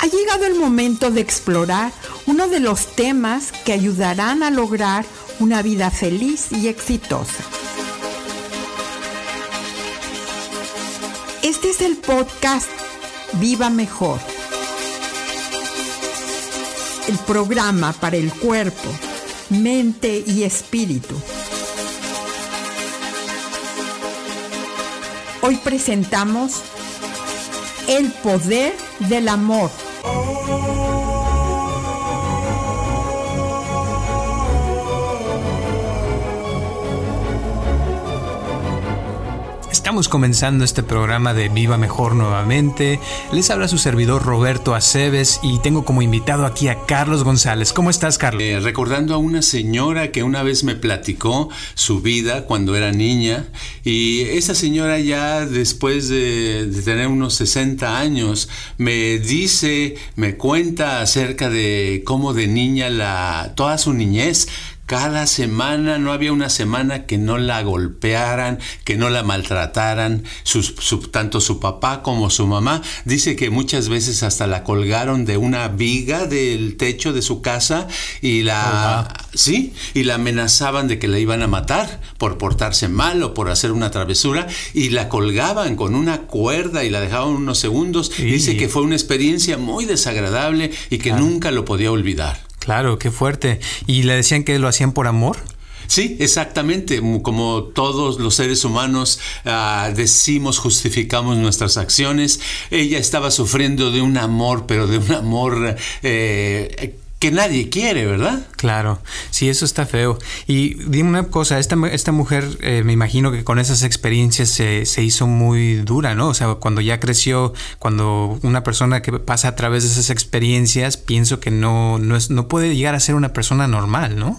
Ha llegado el momento de explorar uno de los temas que ayudarán a lograr una vida feliz y exitosa. Este es el podcast Viva Mejor. El programa para el cuerpo, mente y espíritu. Hoy presentamos El poder del amor. Estamos comenzando este programa de Viva Mejor nuevamente. Les habla su servidor Roberto Aceves y tengo como invitado aquí a Carlos González. ¿Cómo estás, Carlos? Eh, recordando a una señora que una vez me platicó su vida cuando era niña y esa señora ya después de, de tener unos 60 años me dice, me cuenta acerca de cómo de niña la toda su niñez cada semana, no había una semana que no la golpearan, que no la maltrataran, tanto su papá como su mamá. Dice que muchas veces hasta la colgaron de una viga del techo de su casa y la, oh, sí, y la amenazaban de que la iban a matar por portarse mal o por hacer una travesura y la colgaban con una cuerda y la dejaban unos segundos. Dice que fue una experiencia muy desagradable y que nunca lo podía olvidar. Claro, qué fuerte. ¿Y le decían que lo hacían por amor? Sí, exactamente. Como todos los seres humanos uh, decimos, justificamos nuestras acciones. Ella estaba sufriendo de un amor, pero de un amor eh, que nadie quiere, ¿verdad? Claro, sí, eso está feo. Y dime una cosa, esta, esta mujer eh, me imagino que con esas experiencias se, se, hizo muy dura, ¿no? O sea, cuando ya creció, cuando una persona que pasa a través de esas experiencias, pienso que no, no, es, no puede llegar a ser una persona normal, ¿no?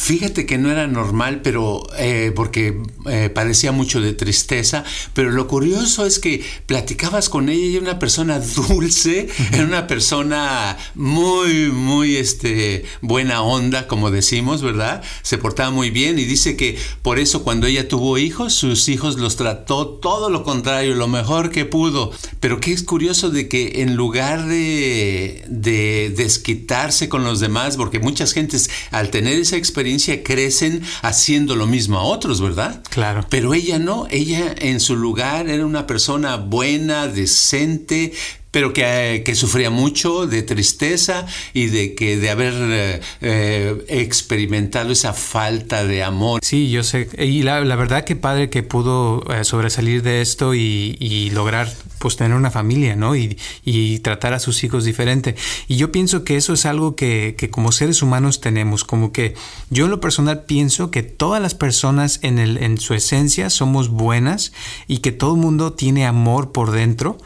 Fíjate que no era normal, pero eh, porque eh, padecía mucho de tristeza, pero lo curioso es que platicabas con ella y era una persona dulce, era una persona muy, muy este, buena onda, como decimos, ¿verdad? Se portaba muy bien y dice que por eso cuando ella tuvo hijos, sus hijos los trató todo lo contrario, lo mejor que pudo. Pero qué es curioso de que en lugar de, de desquitarse con los demás, porque muchas gentes al tener esa experiencia, experiencia crecen haciendo lo mismo a otros, ¿verdad? Claro. Pero ella no, ella en su lugar era una persona buena, decente, pero que, que, sufría mucho de tristeza y de que de haber eh, eh, experimentado esa falta de amor. Sí, yo sé. Y la, la verdad que padre que pudo eh, sobresalir de esto y, y, lograr pues tener una familia, ¿no? Y, y, tratar a sus hijos diferente. Y yo pienso que eso es algo que, que, como seres humanos tenemos, como que yo en lo personal pienso que todas las personas en, el, en su esencia somos buenas y que todo el mundo tiene amor por dentro,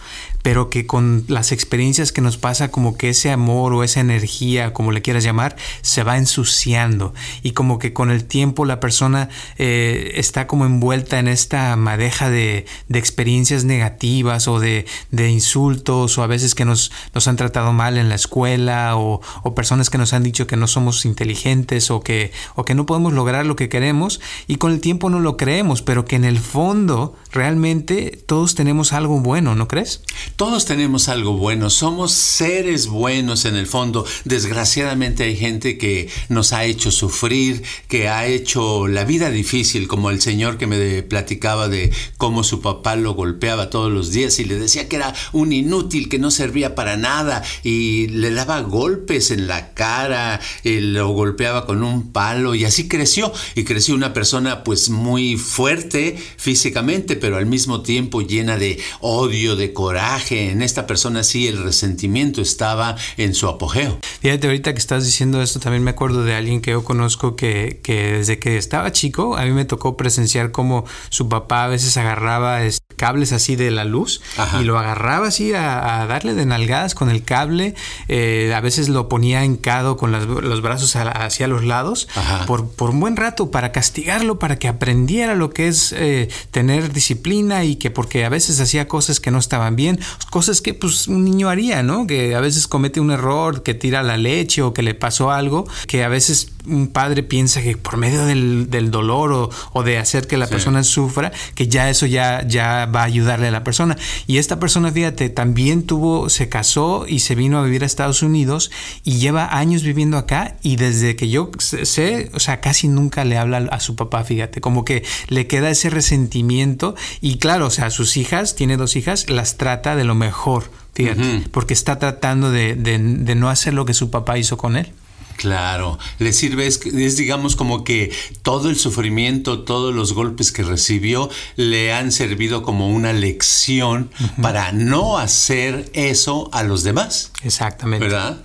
pero que con las experiencias que nos pasa, como que ese amor o esa energía, como le quieras llamar, se va ensuciando y como que con el tiempo la persona eh, está como envuelta en esta madeja de, de experiencias negativas o de, de, insultos o a veces que nos, nos han tratado mal en la escuela o, o, personas que nos han dicho que no somos inteligentes o que, o que no podemos lograr lo que queremos y con el tiempo no lo creemos, pero que en el fondo realmente todos tenemos algo bueno, ¿no crees? Todos tenemos algo bueno, somos seres buenos en el fondo. Desgraciadamente hay gente que nos ha hecho sufrir, que ha hecho la vida difícil, como el señor que me platicaba de cómo su papá lo golpeaba todos los días y le decía que era un inútil, que no servía para nada y le daba golpes en la cara, lo golpeaba con un palo y así creció y creció una persona pues muy fuerte físicamente, pero al mismo tiempo llena de odio, de coraje en esta persona sí el resentimiento estaba en su apogeo. Fíjate, ahorita que estás diciendo esto, también me acuerdo de alguien que yo conozco que, que desde que estaba chico, a mí me tocó presenciar cómo su papá a veces agarraba cables así de la luz Ajá. y lo agarraba así a, a, darle de nalgadas con el cable, eh, a veces lo ponía hincado con las, los brazos hacia los lados por, por, un buen rato para castigarlo, para que aprendiera lo que es eh, tener disciplina y que porque a veces hacía cosas que no estaban bien cosas que pues un niño haría, ¿no? Que a veces comete un error, que tira la leche o que le pasó algo, que a veces un padre piensa que por medio del, dolor o, de hacer que la persona sufra, que ya eso ya, ya va a ayudarle a la persona. Y esta persona, fíjate, también tuvo, se casó y se vino a vivir a Estados Unidos y lleva años viviendo acá y desde que yo sé, o sea, casi nunca le habla a su papá, fíjate, como que le queda ese resentimiento y claro, o sea, sus hijas, tiene dos hijas, las trata de lo mejor, fíjate, porque está tratando de, de no hacer lo que su papá hizo con él. Claro, le sirve, es, digamos como que todo el sufrimiento, todos los golpes que recibió le han servido como una lección para no hacer eso a los demás. Exactamente. ¿Verdad?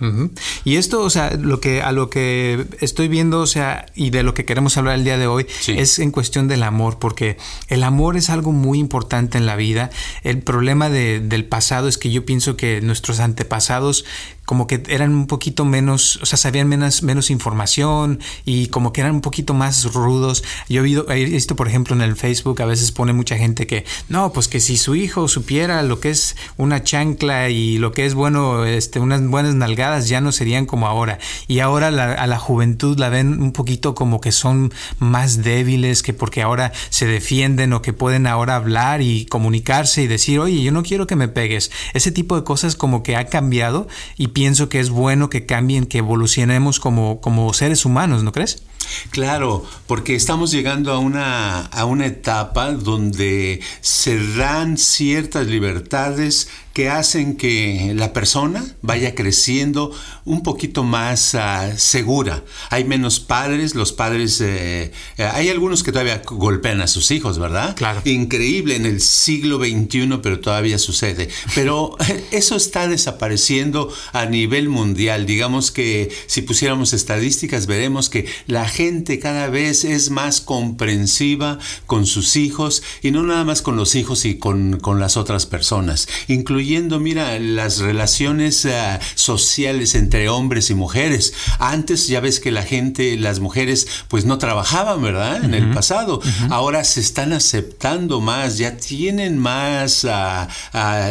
Y esto, o sea, lo que, a lo que estoy viendo, o sea, y de lo que queremos hablar el día de hoy, es en cuestión del amor, porque el amor es algo muy importante en la vida. El problema del pasado es que yo pienso que nuestros antepasados como que eran un poquito menos, o sea, sabían menos, menos información y como que eran un poquito más rudos. Yo he, visto, por ejemplo, en el Facebook, a veces pone mucha gente que, no, pues que si su hijo supiera lo que es una chancla y lo que es bueno, este, unas buenas nalgadas, ya no serían como ahora. Y ahora a la juventud la ven un poquito como que son más débiles, que porque ahora se defienden o que pueden ahora hablar y comunicarse y decir, oye, yo no quiero que me pegues. Ese tipo de cosas como que ha cambiado y pienso que es bueno que cambien, que evolucionemos como, como seres humanos, ¿no crees? Claro, porque estamos llegando a una, a una etapa donde se dan ciertas libertades que hacen que la persona vaya creciendo un poquito más ah, segura. Hay menos padres, los padres, eh, eh, hay algunos que todavía golpean a sus hijos, ¿verdad? Claro. Increíble en el siglo XXI, pero todavía sucede. Pero eso está desapareciendo a nivel mundial. Digamos que si pusiéramos estadísticas, veremos que la gente cada vez es más comprensiva con sus hijos y no nada más con los hijos y con, con las otras personas, incluyendo, mira, las relaciones uh, sociales entre hombres y mujeres. Antes ya ves que la gente, las mujeres, pues no trabajaban, ¿verdad? En el pasado. Ahora se están aceptando más, ya tienen más uh,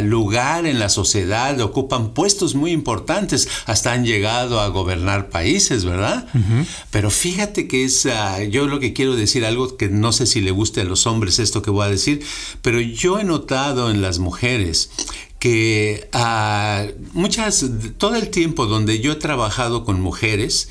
lugar en la sociedad, ocupan puestos muy importantes, hasta han llegado a gobernar países, ¿verdad? Pero fíjate que es, ah, yo lo que quiero decir, algo que no sé si le guste a los hombres esto que voy a decir, pero yo he notado en las mujeres que ah, muchas, todo el tiempo donde yo he trabajado con mujeres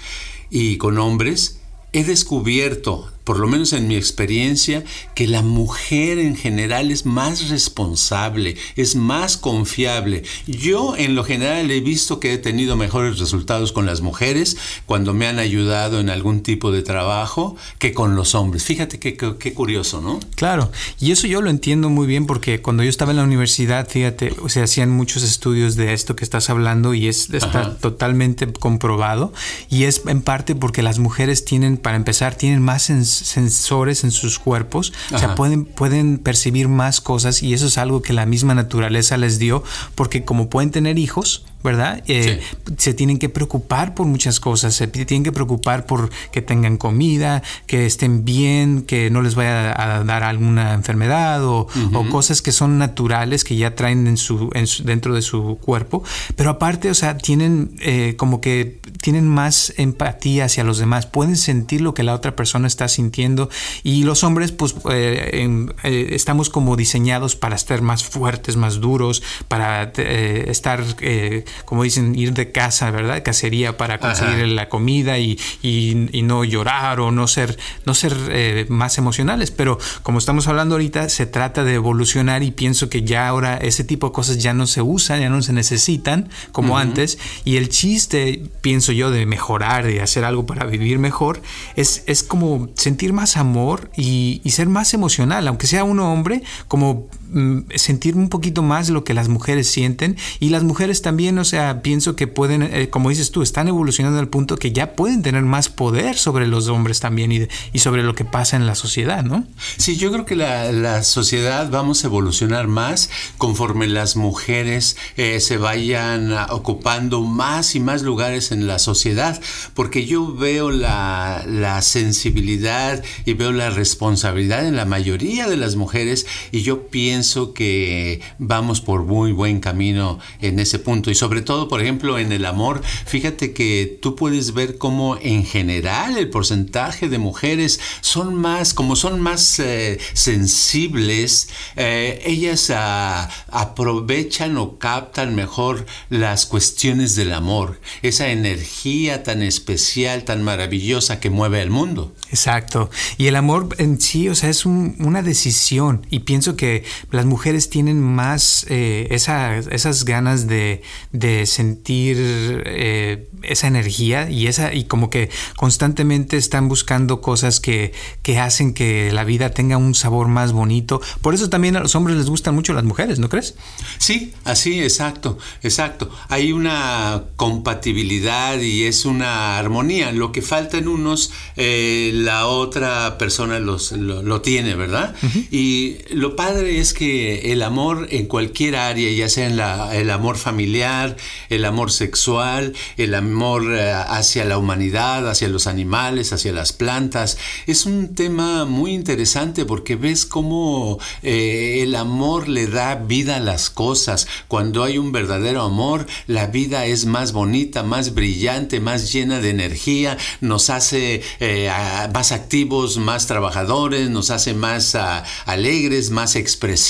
y con hombres, he descubierto por lo menos en mi experiencia, que la mujer en general es más responsable, es más confiable. Yo en lo general he visto que he tenido mejores resultados con las mujeres cuando me han ayudado en algún tipo de trabajo que con los hombres. Fíjate qué, curioso, ¿no? Claro, y eso yo lo entiendo muy bien porque cuando yo estaba en la universidad, fíjate, se hacían muchos estudios de esto que estás hablando y es, está totalmente comprobado y es en parte porque las mujeres tienen, para empezar, tienen más en sensores en sus cuerpos, o sea, pueden, pueden percibir más cosas y eso es algo que la misma naturaleza les dio, porque como pueden tener hijos, ¿verdad? Eh, se tienen que preocupar por muchas cosas, se tienen que preocupar por que tengan comida, que estén bien, que no les vaya a dar alguna enfermedad o, cosas que son naturales que ya traen en su, dentro de su cuerpo, pero aparte, o sea, tienen eh, como que tienen más empatía hacia los demás, pueden sentir lo que la otra persona está sintiendo. Y los hombres pues eh, estamos como diseñados para estar más fuertes, más duros, para estar como dicen, ir de casa, ¿verdad? Cacería para conseguir la comida y, no llorar o no ser, no ser eh, más emocionales. Pero como estamos hablando ahorita, se trata de evolucionar y pienso que ya ahora ese tipo de cosas ya no se usan, ya no se necesitan como antes. Y el chiste, pienso yo, de mejorar, de hacer algo para vivir mejor, es, es como sentir más amor y, y ser más emocional, aunque sea uno hombre, como sentir un poquito más lo que las mujeres sienten y las mujeres también, o sea, pienso que pueden, eh, como dices tú, están evolucionando al punto que ya pueden tener más poder sobre los hombres también y, y sobre lo que pasa en la sociedad, ¿no? Sí, yo creo que la, la sociedad vamos a evolucionar más conforme las mujeres eh, se vayan ocupando más y más lugares en la sociedad, porque yo veo la, la sensibilidad y veo la responsabilidad en la mayoría de las mujeres y yo pienso pienso que vamos por muy buen camino en ese punto. Y sobre todo, por ejemplo, en el amor, fíjate que tú puedes ver cómo en general el porcentaje de mujeres son más, como son más eh, sensibles, eh, ellas ah, aprovechan o captan mejor las cuestiones del amor, esa energía tan especial, tan maravillosa que mueve el mundo. Exacto. Y el amor en sí, o sea, es una decisión. Y pienso que las mujeres tienen más eh, esas ganas de, sentir eh, esa energía y esa y como que constantemente están buscando cosas que, que hacen que la vida tenga un sabor más bonito. Por eso también a los hombres les gustan mucho las mujeres, ¿no crees? Sí, así, exacto, exacto. Hay una compatibilidad y es una armonía. Lo que falta en unos, eh, la otra persona los, lo, tiene, ¿verdad? Y lo padre es que el amor en cualquier área, ya sea en el amor familiar, el amor sexual, el amor eh, hacia la humanidad, hacia los animales, hacia las plantas, es un tema muy interesante porque ves cómo eh, el amor le da vida a las cosas. Cuando hay un verdadero amor, la vida es más bonita, más brillante, más llena de energía, nos hace eh, más activos, más trabajadores, nos hace más ah, alegres, más expresivos,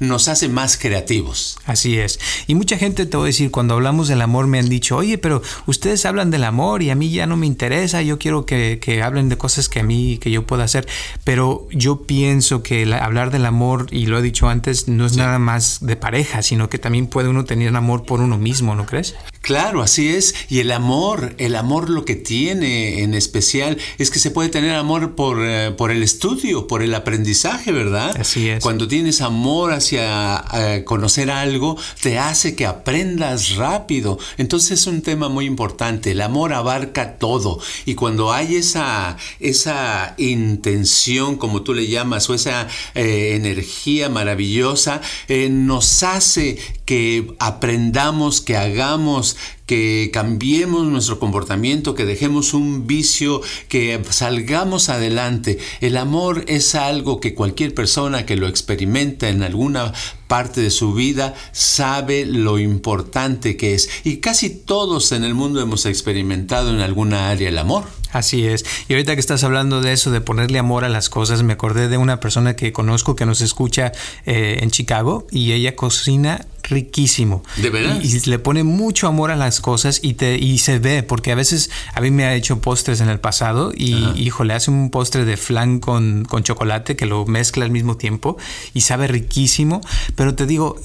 nos hace más creativos. Así es. Y mucha gente te voy a decir, cuando hablamos del amor me han dicho, oye, pero ustedes hablan del amor y a mí ya no me interesa, yo quiero que, hablen de cosas que a mí, que yo pueda hacer. Pero yo pienso que hablar del amor, y lo he dicho antes, no es nada más de pareja, sino que también puede uno tener amor por uno mismo, ¿no crees? Claro, así es. Y el amor, el amor lo que tiene en especial es que se puede tener amor por, eh, por el estudio, por el aprendizaje, ¿verdad? Así es. Cuando tienes amor hacia eh, conocer algo, te hace que aprendas rápido. Entonces es un tema muy importante. El amor abarca todo. Y cuando hay esa, esa intención, como tú le llamas, o esa eh, energía maravillosa, nos hace que aprendamos, que hagamos, que cambiemos nuestro comportamiento, que dejemos un vicio, que salgamos adelante. El amor es algo que cualquier persona que lo experimenta en alguna parte de su vida sabe lo importante que es. Y casi todos en el mundo hemos experimentado en alguna área el amor. Así es. Y ahorita que estás hablando de eso, de ponerle amor a las cosas, me acordé de una persona que conozco que nos escucha eh, en Chicago y ella cocina riquísimo. ¿De verdad? Y, le pone mucho amor a las cosas y, te, y se ve, porque a veces a mí me ha hecho postres en el pasado y, hijo, le hace un postre de flan con, con, chocolate que lo mezcla al mismo tiempo y sabe riquísimo. Pero te digo,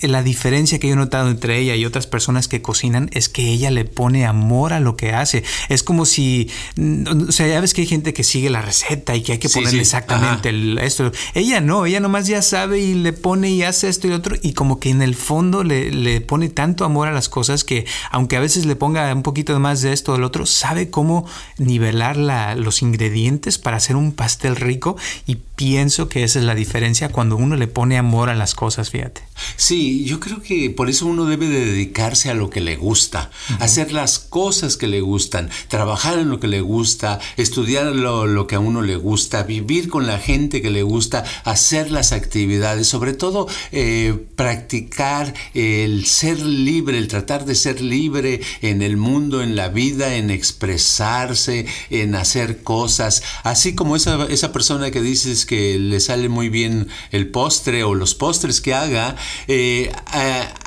la diferencia que yo he notado entre ella y otras personas que cocinan es que ella le pone amor a lo que hace. Es como si, o sea, ya ves que hay gente que sigue la receta y que hay que ponerle exactamente esto. Ella no, ella nomás ya sabe y le pone y hace esto y otro y como que en el fondo le, pone tanto amor a las cosas que aunque a veces le ponga un poquito más de esto o del otro, sabe cómo nivelar los ingredientes para hacer un pastel rico y pienso que esa es la diferencia cuando uno le pone amor a las cosas, fíjate. Sí, yo creo que por eso uno debe de dedicarse a lo que le gusta, hacer las cosas que le gustan, trabajar en lo que le gusta, estudiar lo, que a uno le gusta, vivir con la gente que le gusta, hacer las actividades, sobre todo eh, practicar el ser libre, el tratar de ser libre en el mundo, en la vida, en expresarse, en hacer cosas, así como esa, esa persona que dices que le sale muy bien el postre o los postres que haga, eh,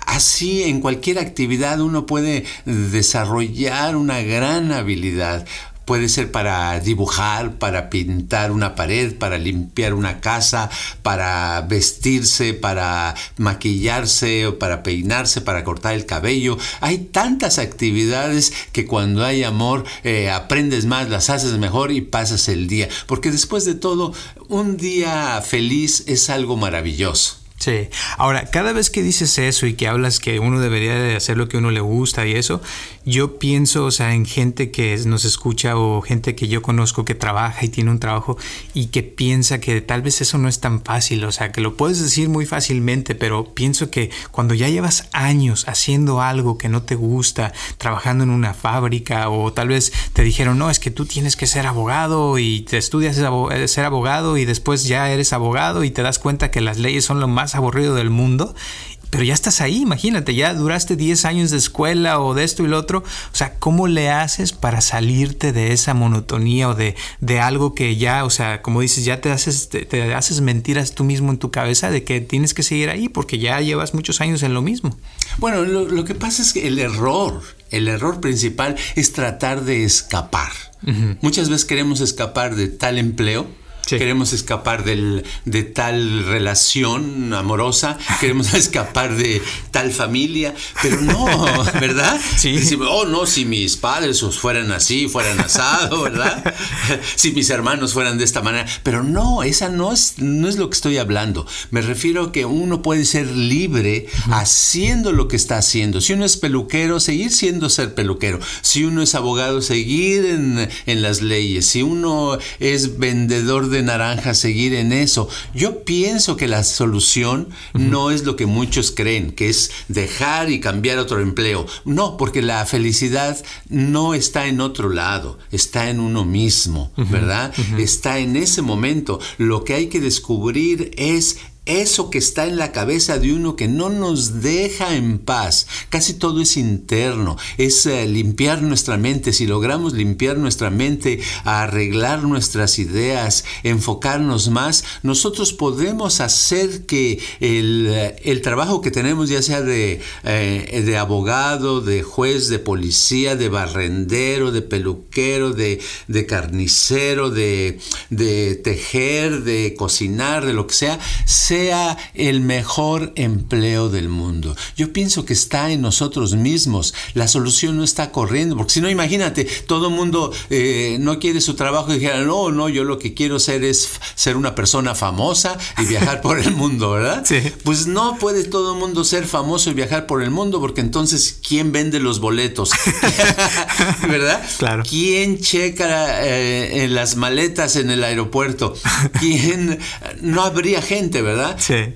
así en cualquier actividad uno puede desarrollar una gran habilidad. Puede ser para dibujar, para pintar una pared, para limpiar una casa, para vestirse, para maquillarse para peinarse, para cortar el cabello. Hay tantas actividades que cuando hay amor eh, aprendes más, las haces mejor y pasas el día. Porque después de todo, un día feliz es algo maravilloso. Sí. Ahora, cada vez que dices eso y que hablas que uno debería de hacer lo que uno le gusta y eso, yo pienso, o sea, en gente que nos escucha o gente que yo conozco que trabaja y tiene un trabajo y que piensa que tal vez eso no es tan fácil, o sea, que lo puedes decir muy fácilmente, pero pienso que cuando ya llevas años haciendo algo que no te gusta, trabajando en una fábrica o tal vez te dijeron, no, es que tú tienes que ser abogado y te estudias ser abogado y después ya eres abogado y te das cuenta que las leyes son lo más aburrido del mundo, pero ya estás ahí, imagínate, ya duraste 10 años de escuela o de esto y lo otro. O sea, ¿cómo le haces para salirte de esa monotonía o de, de algo que ya, o sea, como dices, ya te haces, te, haces mentiras tú mismo en tu cabeza de que tienes que seguir ahí porque ya llevas muchos años en lo mismo? Bueno, lo, que pasa es que el error, el error principal es tratar de escapar. Muchas veces queremos escapar de tal empleo Queremos escapar del, de tal relación amorosa, queremos escapar de tal familia, pero no, ¿verdad? Sí. Decimos, oh, no, si mis padres fueran así, fueran asado, ¿verdad? si mis hermanos fueran de esta manera, pero no, esa no es, no es lo que estoy hablando. Me refiero a que uno puede ser libre haciendo lo que está haciendo. Si uno es peluquero, seguir siendo ser peluquero. Si uno es abogado, seguir en, en las leyes. Si uno es vendedor de naranja seguir en eso. Yo pienso que la solución no es lo que muchos creen, que es dejar y cambiar otro empleo. No, porque la felicidad no está en otro lado, está en uno mismo, ¿verdad? Está en ese momento. Lo que hay que descubrir es eso que está en la cabeza de uno que no nos deja en paz. Casi todo es interno, es eh, limpiar nuestra mente. Si logramos limpiar nuestra mente, arreglar nuestras ideas, enfocarnos más, nosotros podemos hacer que el, eh, trabajo que tenemos, ya sea de, eh, de, abogado, de juez, de policía, de barrendero, de peluquero, de, de carnicero, de, de tejer, de cocinar, de lo que sea, sea el mejor empleo del mundo. Yo pienso que está en nosotros mismos. La solución no está corriendo, porque si no, imagínate, todo el mundo eh, no quiere su trabajo y dijera, no, no, yo lo que quiero ser es ser una persona famosa y viajar por el mundo, ¿verdad? Sí. Pues no puede todo el mundo ser famoso y viajar por el mundo, porque entonces, ¿quién vende los boletos? ¿Verdad? Claro. ¿Quién checa eh, en las maletas en el aeropuerto? ¿Quién? No habría gente, ¿verdad?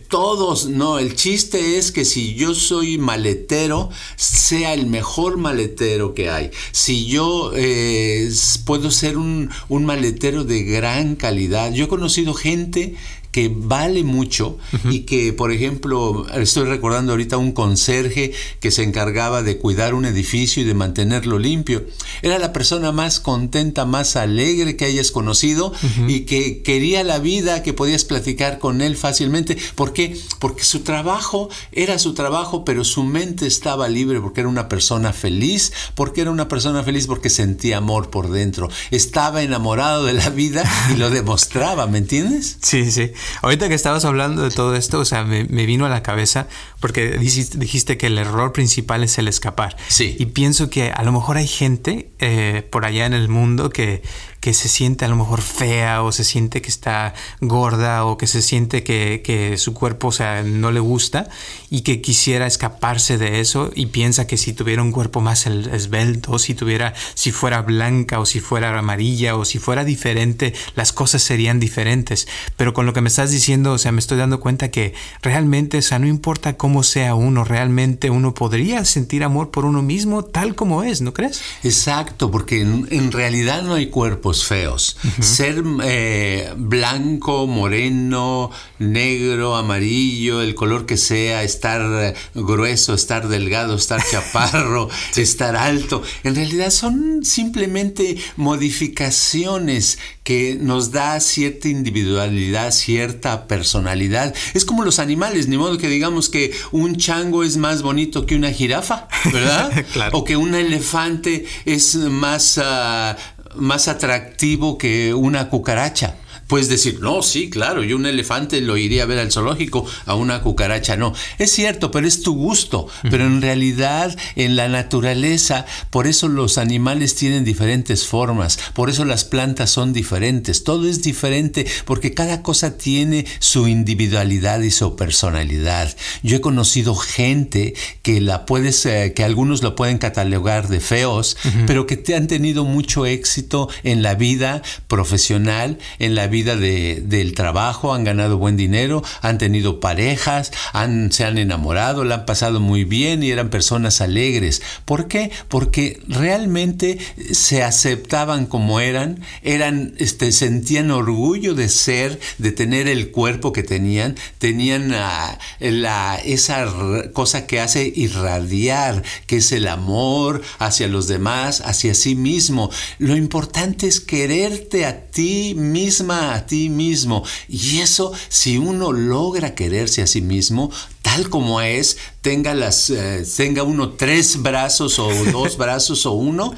Todos, no, el chiste es que si yo soy maletero, sea el mejor maletero que hay. Si yo eh, puedo ser un, un maletero de gran calidad. Yo he conocido gente que vale mucho y que, por ejemplo, estoy recordando ahorita un conserje que se encargaba de cuidar un edificio y de mantenerlo limpio. Era la persona más contenta, más alegre que hayas conocido y que quería la vida, que podías platicar con él fácilmente. ¿Por qué? Porque su trabajo era su trabajo, pero su mente estaba libre porque era una persona feliz, porque era una persona feliz porque sentía amor por dentro. Estaba enamorado de la vida y lo demostraba, ¿me entiendes? Sí, sí. Ahorita que estabas hablando de todo esto, o sea, me, vino a la cabeza porque dijiste, que el error principal es el escapar. Sí. Y pienso que a lo mejor hay gente eh, por allá en el mundo que, que se siente a lo mejor fea o se siente que está gorda o que se siente que, su cuerpo o sea, no le gusta y que quisiera escaparse de eso y piensa que si tuviera un cuerpo más esbelto, si tuviera, si fuera blanca o si fuera amarilla o si fuera diferente, las cosas serían diferentes. Pero con lo que me estás diciendo, o sea, me estoy dando cuenta que realmente, o sea, no importa cómo sea uno, realmente uno podría sentir amor por uno mismo tal como es, ¿no crees? Exacto, porque en realidad no hay feos. Ser eh, blanco, moreno, negro, amarillo, el color que sea, estar grueso, estar delgado, estar chaparro, estar alto, en realidad son simplemente modificaciones que nos da cierta individualidad, cierta personalidad. Es como los animales, ni modo que digamos que un chango es más bonito que una jirafa, ¿verdad? O que un elefante es más... Ah, más atractivo que una cucaracha. Puedes decir, no, sí, claro, yo un elefante lo iría a ver al zoológico, a una cucaracha no. Es cierto, pero es tu gusto. Pero en realidad, en la naturaleza, por eso los animales tienen diferentes formas, por eso las plantas son diferentes, todo es diferente, porque cada cosa tiene su individualidad y su personalidad. Yo he conocido gente que la puedes, eh, que algunos lo pueden catalogar de feos, pero que te han tenido mucho éxito en la vida profesional, en la vida de, del trabajo, han ganado buen dinero, han tenido parejas, han, se han enamorado, la han pasado muy bien y eran personas alegres. ¿Por qué? Porque realmente se aceptaban como eran, eran, este, sentían orgullo de ser, de tener el cuerpo que tenían, tenían la, esa cosa que hace irradiar, que es el amor hacia los demás, hacia sí mismo. Lo importante es quererte a ti misma, a ti mismo. Y eso, si uno logra quererse a sí mismo, tal como es, tenga, las, eh, tenga uno tres brazos o dos brazos o uno,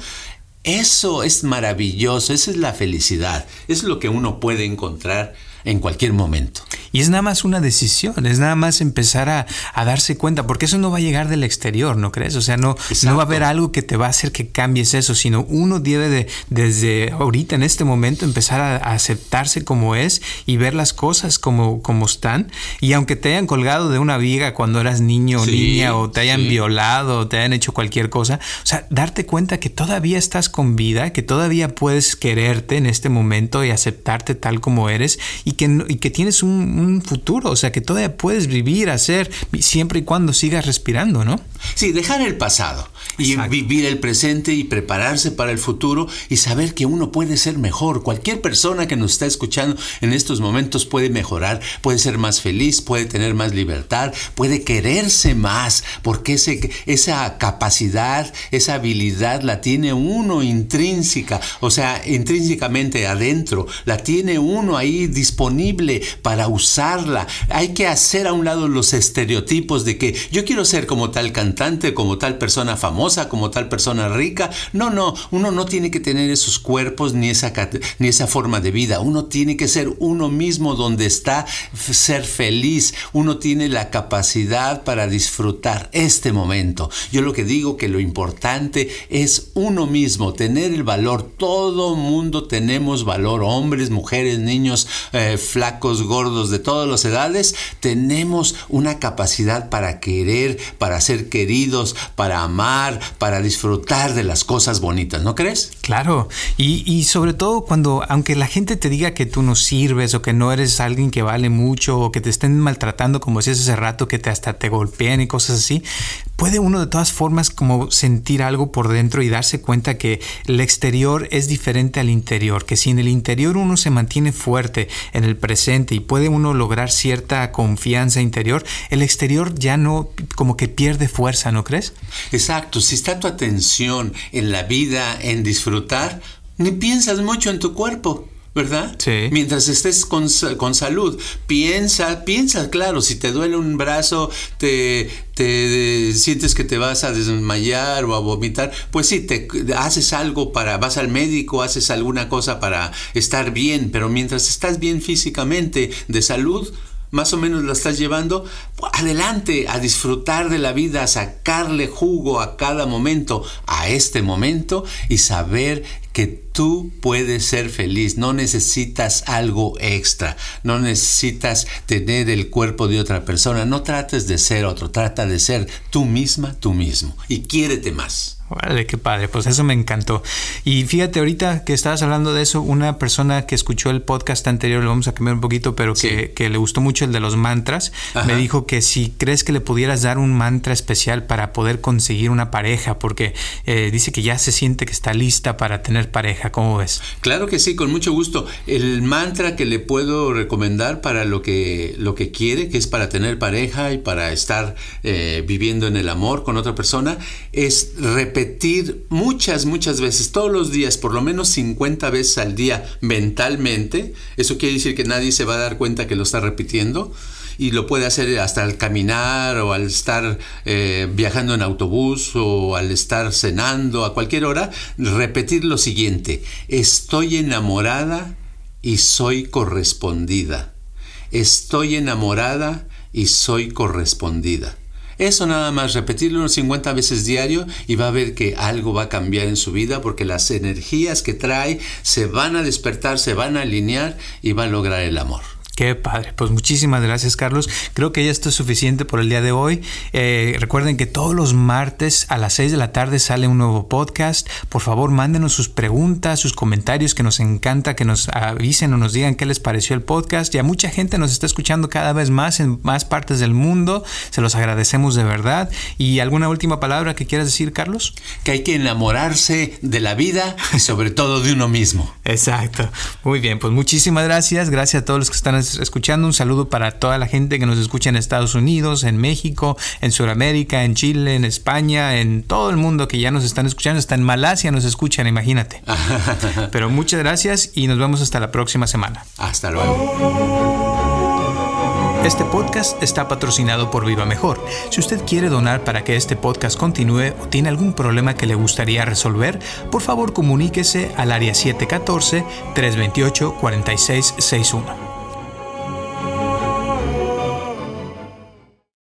eso es maravilloso, esa es la felicidad, es lo que uno puede encontrar en cualquier momento. Y es nada más una decisión, es nada más empezar a, darse cuenta, porque eso no va a llegar del exterior, ¿no crees? O sea, no, no va a haber algo que te va a hacer que cambies eso, sino uno debe de, desde ahorita, en este momento, empezar a, aceptarse como es y ver las cosas como, como están. Y aunque te hayan colgado de una viga cuando eras niño o niña, o te hayan violado, o te hayan hecho cualquier cosa, o sea, darte cuenta que todavía estás con vida, que todavía puedes quererte en este momento y aceptarte tal como eres y que, y que tienes un un futuro, o sea que todavía puedes vivir, hacer, siempre y cuando sigas respirando, ¿no? Sí, dejar el pasado y vivir el presente y prepararse para el futuro y saber que uno puede ser mejor. Cualquier persona que nos está escuchando en estos momentos puede mejorar, puede ser más feliz, puede tener más libertad, puede quererse más, porque ese, esa capacidad, esa habilidad la tiene uno intrínseca, o sea, intrínsecamente adentro, la tiene uno ahí disponible para usarla. Hay que hacer a un lado los estereotipos de que yo quiero ser como tal cantante, como tal persona famosa, como tal persona rica. No, no, uno no tiene que tener esos cuerpos ni esa, ni esa forma de vida. Uno tiene que ser uno mismo donde está, ser feliz. Uno tiene la capacidad para disfrutar este momento. Yo lo que digo que lo importante es uno mismo, tener el valor. Todo mundo tenemos valor, hombres, mujeres, niños, eh, flacos, gordos, de todas las edades, tenemos una capacidad para querer, para ser queridos, para amar, para disfrutar de las cosas bonitas, ¿no crees? Claro, y, sobre todo cuando, aunque la gente te diga que tú no sirves o que no eres alguien que vale mucho o que te estén maltratando, como decías hace rato, que te hasta te golpean y cosas así, puede uno de todas formas como sentir algo por dentro y darse cuenta que el exterior es diferente al interior, que si en el interior uno se mantiene fuerte en el presente y puede uno lograr cierta confianza interior, el exterior ya no como que pierde fuerza, ¿no crees? Exacto, si está tu atención en la vida, en disfrutar, ni piensas mucho en tu cuerpo. ¿verdad? Sí. Mientras estés con, con, salud, piensa, piensa, claro, si te duele un brazo, te, te sientes que te vas a desmayar o a vomitar, pues sí, te haces algo para, vas al médico, haces alguna cosa para estar bien, pero mientras estás bien físicamente, de salud, más o menos la estás llevando, adelante a disfrutar de la vida, a sacarle jugo a cada momento, a este momento y saber que tú puedes ser feliz, no necesitas algo extra, no necesitas tener el cuerpo de otra persona, no trates de ser otro, trata de ser tú misma, tú mismo. Y quiérete más. Vale, qué padre, pues eso me encantó. Y fíjate, ahorita que estabas hablando de eso, una persona que escuchó el podcast anterior, lo vamos a cambiar un poquito, pero que, le gustó mucho el de los mantras, me dijo que si crees que le pudieras dar un mantra especial para poder conseguir una pareja, porque eh, dice que ya se siente que está lista para tener pareja, ¿cómo ves? Claro que sí, con mucho gusto. El mantra que le puedo recomendar para lo que, lo que quiere, que es para tener pareja y para estar eh, viviendo en el amor con otra persona, es repetir muchas, muchas veces, todos los días, por lo menos 50 veces al día mentalmente, eso quiere decir que nadie se va a dar cuenta que lo está repitiendo y lo puede hacer hasta al caminar o al estar eh, viajando en autobús o al estar cenando a cualquier hora, repetir lo siguiente, estoy enamorada y soy correspondida. Estoy enamorada y soy correspondida. Eso nada más, repetirlo unos 50 veces diario y va a ver que algo va a cambiar en su vida porque las energías que trae se van a despertar, se van a alinear y va a lograr el amor. Qué padre. Pues muchísimas gracias, Carlos. Creo que ya esto es suficiente por el día de hoy. Eh, recuerden que todos los martes a las 6 de la tarde sale un nuevo podcast. Por favor, mándenos sus preguntas, sus comentarios, que nos encanta que nos avisen o nos digan qué les pareció el podcast. Ya mucha gente nos está escuchando cada vez más en más partes del mundo. Se los agradecemos de verdad. ¿Y alguna última palabra que quieras decir, Carlos? Que hay que enamorarse de la vida y sobre todo de uno mismo. Exacto. Muy bien, pues muchísimas gracias. Gracias a todos los que están escuchando. Un saludo para toda la gente que nos escucha en Estados Unidos, en México, en Sudamérica, en Chile, en España, en todo el mundo que ya nos están escuchando. Hasta en Malasia nos escuchan, imagínate. Pero muchas gracias y nos vemos hasta la próxima semana. Hasta luego. Este podcast está patrocinado por Viva Mejor. Si usted quiere donar para que este podcast continúe o tiene algún problema que le gustaría resolver, por favor comuníquese al área 714-328-4661.